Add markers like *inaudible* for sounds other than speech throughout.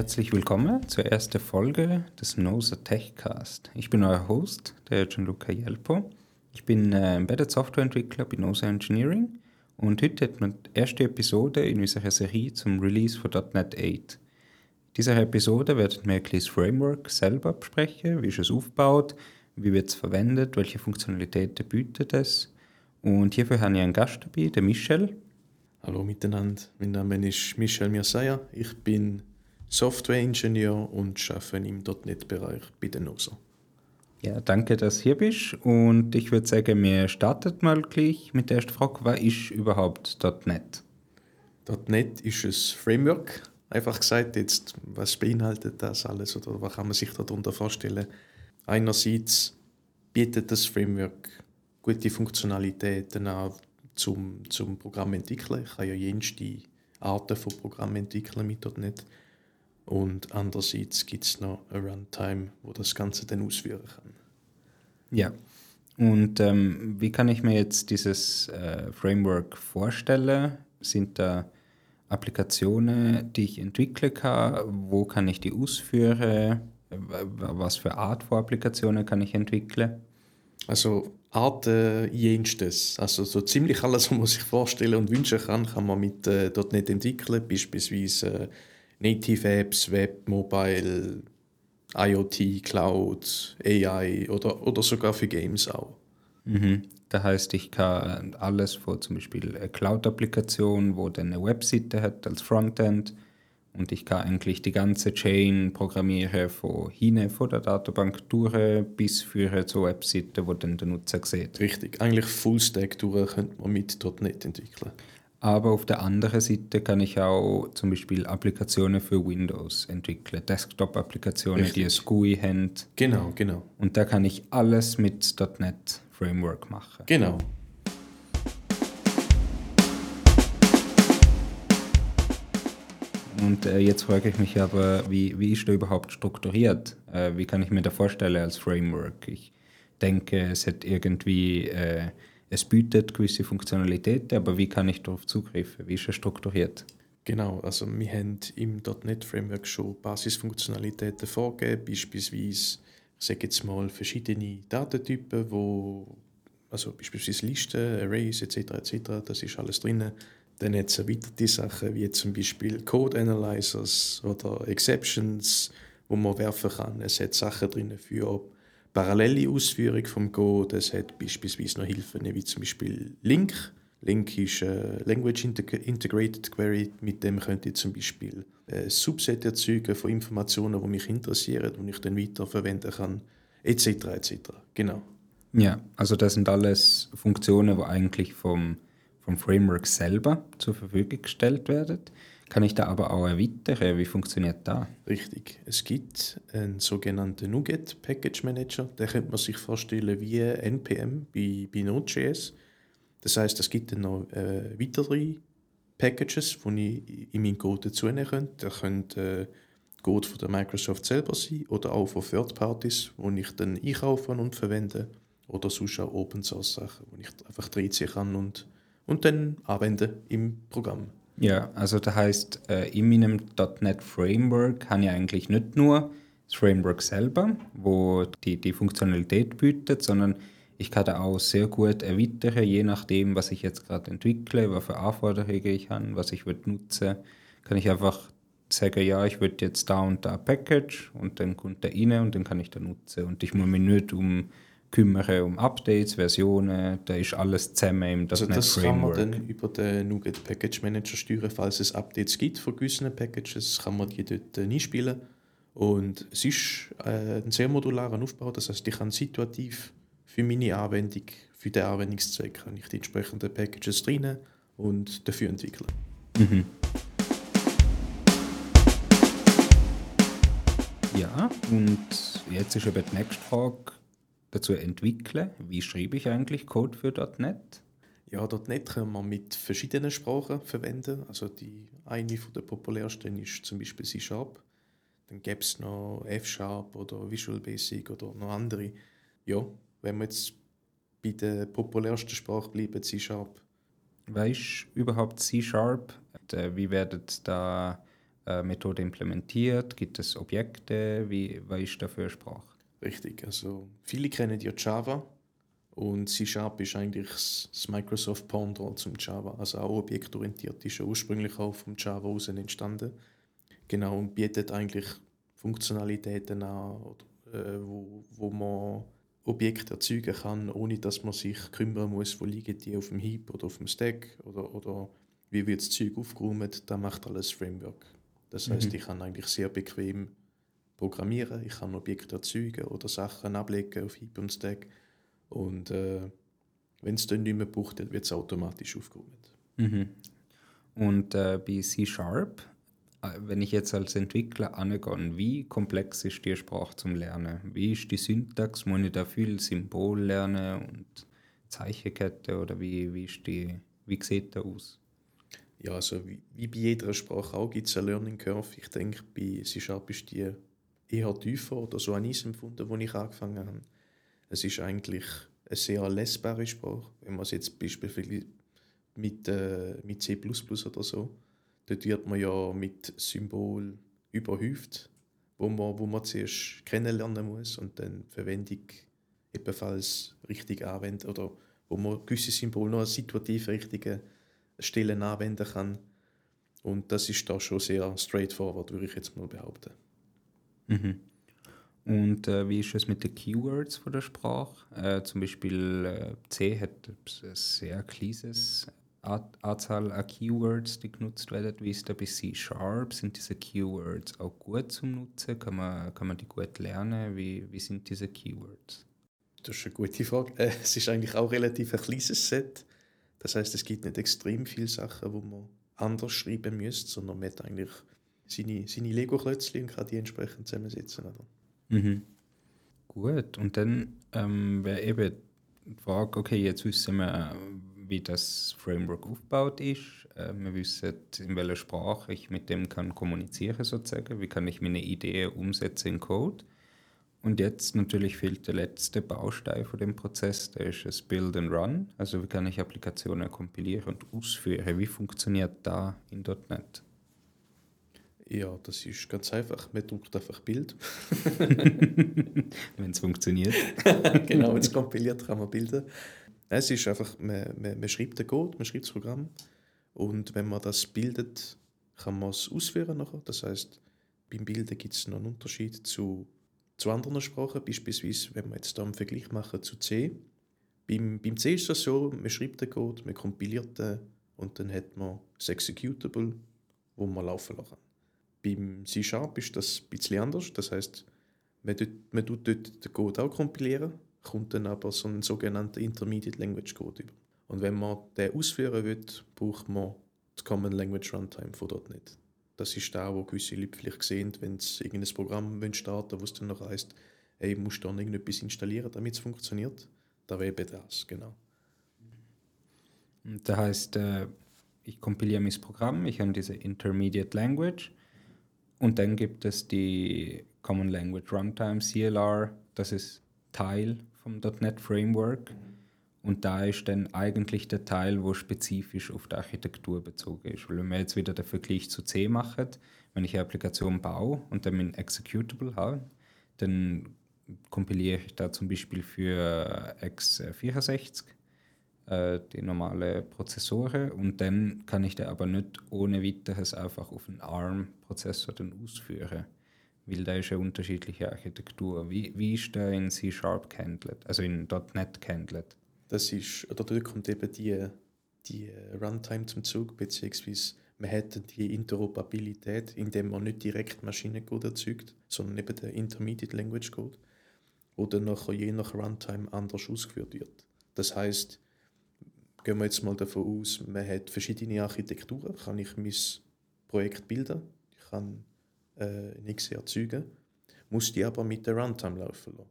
Herzlich willkommen zur ersten Folge des Nosa Techcast. Ich bin euer Host, der Gianluca Jelpo. Ich bin äh, Embedded Software Entwickler bei Nosa Engineering und heute hat man die erste Episode in unserer Serie zum Release von .NET 8. In dieser Episode werden wir das Framework selber besprechen, wie ist es aufgebaut, wie wird es verwendet, welche Funktionalitäten bietet es. Und hierfür habe ich einen Gast dabei, den Michel. Hallo miteinander, mein Name ist Michel Mirsaya. Ich bin Softwareingenieur und arbeite im .NET-Bereich bei der NOSA. Ja, danke, dass du hier bist. Und ich würde sagen, wir starten mal gleich mit der ersten Frage. Was ist überhaupt .NET? .NET ist ein Framework. Einfach gesagt, jetzt, was beinhaltet das alles oder was kann man sich darunter vorstellen? Einerseits bietet das Framework gute Funktionalitäten an zum, zum Programm entwickeln. Ich kann ja jenste Arten von Programm entwickeln mit .NET. Und andererseits gibt es noch eine Runtime, wo das Ganze dann ausführen kann. Ja. Und ähm, wie kann ich mir jetzt dieses äh, Framework vorstellen? Sind da Applikationen, die ich entwickeln kann? Wo kann ich die ausführen? Was für Art von Applikationen kann ich entwickeln? Also Arten jenstes. Also so ziemlich alles, *laughs* was man sich vorstellen und wünschen kann, kann man mit äh, .NET entwickeln. Beispielsweise äh, Native Apps, Web, Mobile, IoT, Cloud, AI oder, oder sogar für Games auch. Mhm. Das heißt, ich kann alles von zum Beispiel eine Cloud-Applikation, wo dann eine Webseite hat als Frontend und ich kann eigentlich die ganze Chain programmieren von hinten von der Datenbank durch bis für zur Webseite, wo dann der Nutzer sieht. Richtig, eigentlich Fullstack durch könnte man mit .NET entwickeln. Aber auf der anderen Seite kann ich auch zum Beispiel Applikationen für Windows entwickeln, Desktop-Applikationen, die ein GUI haben. Genau, genau. Und da kann ich alles mit .NET Framework machen. Genau. Und äh, jetzt frage ich mich aber, wie, wie ist der überhaupt strukturiert? Äh, wie kann ich mir das vorstellen als Framework? Ich denke, es hat irgendwie äh, es bietet gewisse Funktionalitäten, aber wie kann ich darauf zugreifen? Wie ist es strukturiert? Genau, also wir haben im .NET Framework schon Basisfunktionalitäten vorgegeben, beispielsweise, ich sage jetzt mal, verschiedene Datentypen, wo, also beispielsweise Listen, Arrays etc. etc. Das ist alles drin. Dann hat es erweiterte Sachen wie zum Beispiel Code Analyzers oder Exceptions, wo man werfen kann. Es hat Sachen drin für parallele Ausführung vom Go. Das hat beispielsweise noch Hilfen wie zum Beispiel Link. Link ist eine Language Integrated Query. Mit dem könnt ihr zum Beispiel ein Subset erzeugen von Informationen, die mich interessieren, die ich dann weiterverwenden kann, etc. etc. Genau. Ja, also das sind alles Funktionen, die eigentlich vom, vom Framework selber zur Verfügung gestellt werden. Kann ich da aber auch erweitern? Wie funktioniert das? Richtig. Es gibt einen sogenannten NuGet Package Manager. Den könnte man sich vorstellen wie NPM bei, bei Node.js. Das heißt, es gibt dann noch äh, weitere Packages, die ich in meinen Code dazunehmen könnte. Der könnte äh, Code von der Microsoft selber sein oder auch von Third Parties, die ich dann einkaufen und verwende. Oder sonst auch Open Source Sachen, die ich einfach reinziehen kann und, und dann anwenden im Programm. Ja, also das heißt, äh, in meinem .NET Framework habe ich eigentlich nicht nur das Framework selber, wo die, die Funktionalität bietet, sondern ich kann da auch sehr gut erweitern, je nachdem, was ich jetzt gerade entwickle, was für Anforderungen ich habe, was ich nutzen kann ich einfach sagen, ja, ich würde jetzt da und da Package und dann kommt der rein und dann kann ich da nutzen. Und ich muss mich nicht um kümmere um Updates, Versionen, da ist alles zusammen im also das Framework. kann man dann über den NuGet Package Manager steuern, falls es Updates gibt von gewissen Packages, kann man die dort äh, einspielen. Und es ist äh, ein sehr modularer Aufbau, das heißt, ich kann situativ für meine Anwendung, für den Anwendungszweck, kann ich die entsprechenden Packages drin und dafür entwickeln. Mhm. Ja, und jetzt ist eben die nächste Frage, dazu entwickeln. Wie schreibe ich eigentlich Code für .NET? Ja, .NET kann man mit verschiedenen Sprachen verwenden. Also die eine von der populärsten ist zum Beispiel C Sharp. Dann gäbe es noch F Sharp oder Visual Basic oder noch andere. Ja, wenn wir jetzt bei der populärsten Sprache bleiben, C Sharp. Weißt du überhaupt C Sharp? Wie werden da äh, Methode implementiert? Gibt es Objekte? Wie, was ist da für eine Sprache? Richtig, also viele kennen ja Java und C-Sharp ist eigentlich das Microsoft Pendant zum Java, also auch objektorientiert, ist ja ursprünglich auch vom Java aus entstanden. Genau, und bietet eigentlich Funktionalitäten an, äh, wo, wo man Objekte erzeugen kann, ohne dass man sich kümmern muss, wo liegen die auf dem Heap oder auf dem Stack oder, oder wie wird das Zeug aufgeräumt, da macht alles Framework. Das heißt, mhm. ich kann eigentlich sehr bequem programmieren, ich kann Objekte erzeugen oder Sachen ablegen auf Heap und Stack und äh, wenn es dann nicht mehr braucht, dann wird es automatisch aufgeräumt. Mhm. Und äh, bei C Sharp, äh, wenn ich jetzt als Entwickler angehe, wie komplex ist die Sprache zum Lernen? Wie ist die Syntax? Muss ich da viel Symbol lernen und Zeichenkette oder wie, wie, ist die, wie sieht das aus? Ja, also wie, wie bei jeder Sprache auch gibt es eine Learning Curve. Ich denke, bei C Sharp ist die eher tiefer oder so an ich empfunden, wo ich angefangen habe. Es ist eigentlich eine sehr lesbare Sprache. Wenn man es jetzt beispielsweise mit, äh, mit C oder so, dort wird man ja mit Symbol überhäuft, wo man, wo man zuerst kennenlernen muss und dann die Verwendung ebenfalls richtig anwenden oder wo man gewisse Symbole noch an situativ richtigen Stellen anwenden kann. Und das ist da schon sehr straightforward, würde ich jetzt mal behaupten. Mhm. Und äh, wie ist es mit den Keywords von der Sprache? Äh, zum Beispiel äh, C hat eine sehr kleines Anzahl an Keywords, die genutzt werden. Wie ist da bei C Sharp? Sind diese Keywords auch gut zum Nutzen? Kann man, kann man die gut lernen? Wie, wie sind diese Keywords? Das ist eine gute Frage. Äh, es ist eigentlich auch relativ ein kleines Set. Das heißt, es gibt nicht extrem viele Sachen, wo man anders schreiben müsste, sondern man hat eigentlich seine, seine Lego-Klötzchen und kann die entsprechend zusammensetzen. Oder? Mhm. Gut, und dann ähm, wäre eben die Frage, okay, jetzt wissen wir, wie das Framework aufgebaut ist. Äh, wir wissen, in welcher Sprache ich mit dem kann kommunizieren sozusagen, wie kann ich meine Idee umsetzen in Code. Und jetzt natürlich fehlt der letzte Baustein von dem Prozess, der ist das Build and Run. Also wie kann ich Applikationen kompilieren und ausführen? Wie funktioniert da in .NET? Ja, das ist ganz einfach. Man druckt einfach Bild. *laughs* wenn es funktioniert. *laughs* genau, wenn es kompiliert, kann man bilden. Es ist einfach, man, man, man schreibt den Code, man schreibt das Programm und wenn man das bildet, kann man es ausführen nachher. Das heißt, beim Bilden gibt es noch einen Unterschied zu, zu anderen Sprachen, beispielsweise wenn wir jetzt da einen Vergleich machen zu C. Beim, beim C ist es so, man schreibt den Code, man kompiliert den und dann hat man das Executable, wo man laufen lassen kann. Beim C-Sharp ist das ein bisschen anders. Das heißt, man, tut, man tut dort den Code auch kompilieren, kommt dann aber so einen sogenannten Intermediate Language Code über. Und wenn man den ausführen will, braucht man das Common Language Runtime von .NET. Das ist da, wo gewisse Leute vielleicht sehen, wenn sie irgendein Programm starten wo es dann noch heisst, hey, musst du dann irgendetwas installieren, damit es funktioniert. Da wäre eben das, genau. Das heißt, äh, ich kompiliere mein Programm, ich habe diese Intermediate Language und dann gibt es die Common Language Runtime, CLR, das ist Teil vom .NET Framework. Und da ist dann eigentlich der Teil, wo spezifisch auf die Architektur bezogen ist. Weil wenn wir jetzt wieder den Vergleich zu C machen, wenn ich eine Applikation baue und dann ein Executable habe, dann kompiliere ich da zum Beispiel für x64 äh, die normale Prozessoren und dann kann ich den aber nicht ohne weiteres einfach auf einen ARM-Prozessor ausführen, weil da ist eine unterschiedliche Architektur. Wie, wie ist der in C-Sharp gehandelt, also in .NET gehandelt? Das ist, oder dort kommt eben die, die Runtime zum Zug, beziehungsweise man hätte die Interoperabilität, indem man nicht direkt Maschinencode erzeugt, sondern eben den Intermediate Language Code, dann nachher je nach Runtime anders ausgeführt wird. Das heißt, gehen wir jetzt mal davon aus, man hat verschiedene Architekturen, kann ich mein Projekt bilden, ich kann äh, nichts erzeugen, muss die aber mit der Runtime laufen lassen.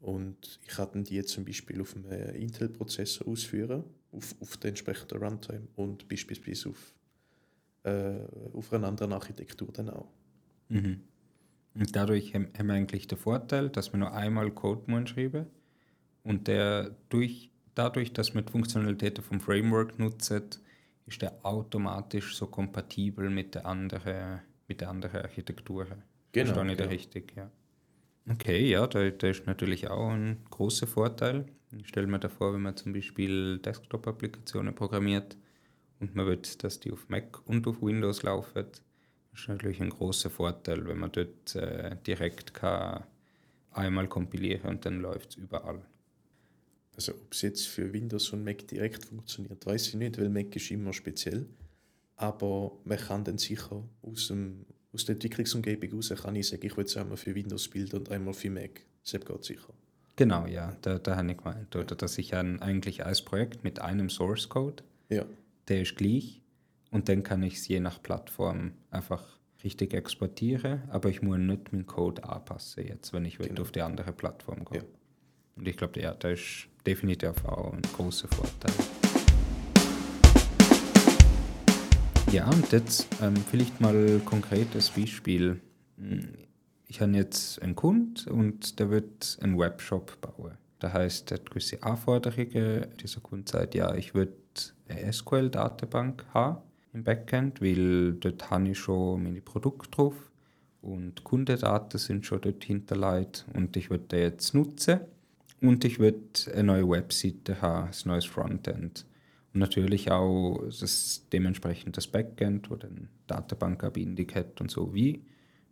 Und ich kann die zum Beispiel auf einem Intel-Prozessor ausführen, auf, auf der entsprechenden Runtime und beispielsweise auf, äh, auf einer anderen Architektur dann auch. Mhm. Und dadurch haben wir eigentlich den Vorteil, dass wir nur einmal Code schreiben und der durch dadurch, dass man die Funktionalitäten vom Framework nutzt, ist der automatisch so kompatibel mit den anderen mit der anderen Architektur. Genau, Verstehe ich genau. richtig, ja. Okay, ja, da, da ist natürlich auch ein großer Vorteil. Ich stelle mir da vor, wenn man zum Beispiel Desktop-Applikationen programmiert und man will, dass die auf Mac und auf Windows laufen, ist natürlich ein großer Vorteil, wenn man dort äh, direkt kann einmal kompilieren und dann läuft es überall. Also ob es jetzt für Windows und Mac direkt funktioniert, weiß ich nicht, weil Mac ist immer speziell. Aber man kann dann sicher aus, dem, aus der Entwicklungsumgebung raus kann ich sagen, ich will es einmal für Windows bilden und einmal für Mac. Das geht sicher. Genau, ja, da, da habe ich gemeint. Oder dass ich ein, eigentlich als Projekt mit einem Source Code, Ja, der ist gleich, und dann kann ich es je nach Plattform einfach richtig exportieren, aber ich muss nicht meinen Code anpassen, jetzt, wenn ich Genau. auf die andere Plattform gehe. Ja. Und ich glaube, ja, das ist definitiv auch ein großer Vorteil. Ja, und jetzt ähm, vielleicht mal konkretes Beispiel. Hm, Ich habe jetzt einen Kunden und der wird einen Webshop bauen. Das heißt, er hat gewisse Anforderungen. Dieser Kunde sagt, ja, ich würde eine SQL-Datenbank haben im Backend, weil dort habe ich schon meine Produkte drauf und Kundendaten sind schon dort hinterlegt und ich würde die jetzt nutzen. Und ich würde eine neue Webseite haben, ein neues Frontend. Und natürlich auch das dementsprechend das Backend, wo dann Datenbankanbindung hat und so. Wie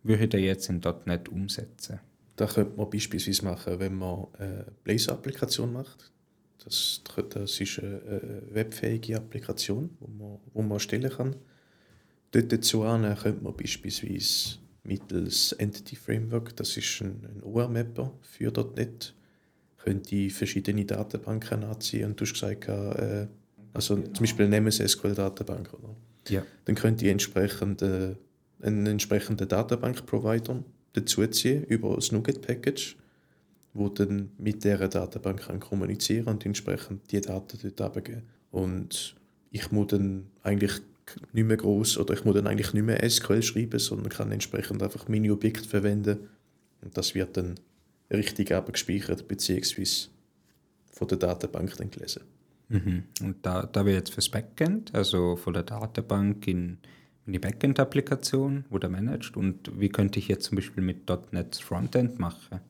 würde ich das jetzt in .NET umsetzen? da könnte man beispielsweise machen, wenn man eine Blazor-Applikation macht. Das, das ist eine webfähige Applikation, die man, wo man erstellen kann. Dort dazu könnte man beispielsweise mittels Entity Framework, das ist ein, ein OR-Mapper für .NET, könnte verschiedene Datenbanken anziehen. Und du hast gesagt, äh, also zum Beispiel nehmen Sie SQL-Datenbank, oder? Ja. dann könnt ihr entsprechend, äh, einen entsprechenden Datenbank-Provider dazuziehen über das NuGet-Package, wo dann mit dieser Datenbank kann kommunizieren und entsprechend die Daten dort abgeben. Und ich muss dann eigentlich nicht mehr groß oder ich muss dann eigentlich nicht mehr SQL schreiben, sondern kann entsprechend einfach meine Objekte verwenden und das wird dann richtig abgespeichert beziehungsweise von der Datenbank dann gelesen. Mhm. Und da, da wäre jetzt fürs Backend, also von der Datenbank in, in die Backend-Applikation, wo der managt. Und wie könnte ich jetzt zum Beispiel mit .NET Frontend machen?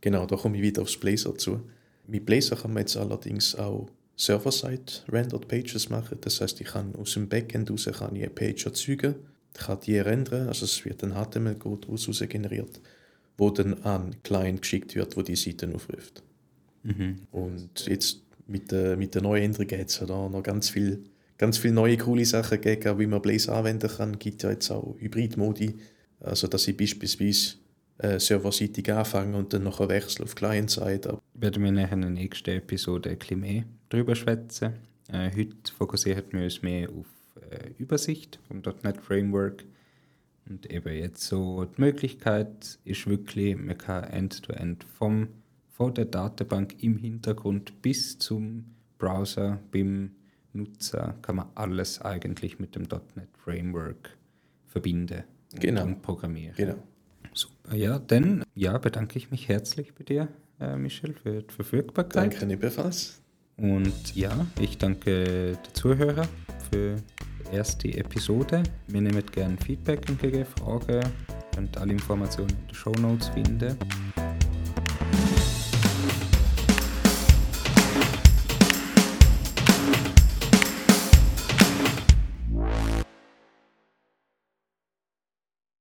Genau, da komme ich wieder aufs Blazor zu. Mit Blazor kann man jetzt allerdings auch Server-Side-Rendered Pages machen. Das heißt, ich kann aus dem Backend raus kann ich eine Page erzeugen, kann die rendern, also es wird ein HTML-Code raus generiert, wo dann an Client geschickt wird, wo die Seiten aufruft. Und jetzt mit der, mit der neuen Änderung hat es ja da noch ganz viel, ganz viele neue coole Sachen gegeben, wie man Blazor anwenden kann. Es gibt ja jetzt auch Hybrid-Modi, also dass ich beispielsweise äh, serverseitig anfange und dann nachher wechsle auf Client-Side. Werden wir nachher in der nächsten Episode ein bisschen mehr drüber schwätzen. Äh, heute fokussieren wir uns mehr auf äh, Übersicht vom .NET Framework. Und eben jetzt so die Möglichkeit ist wirklich, man kann End-to-End vom von der Datenbank im Hintergrund bis zum Browser beim Nutzer kann man alles eigentlich mit dem .NET Framework verbinden Genau. und programmieren. Genau. Super, ja, dann ja, bedanke ich mich herzlich bei dir, äh, Michel, für die Verfügbarkeit. Danke ebenfalls. Und ja, ich danke den Zuhörern für die erste Episode. Wir nehmen gerne Feedback entgegen, Fragen. Ihr könnt alle Informationen in den Show Notes finden.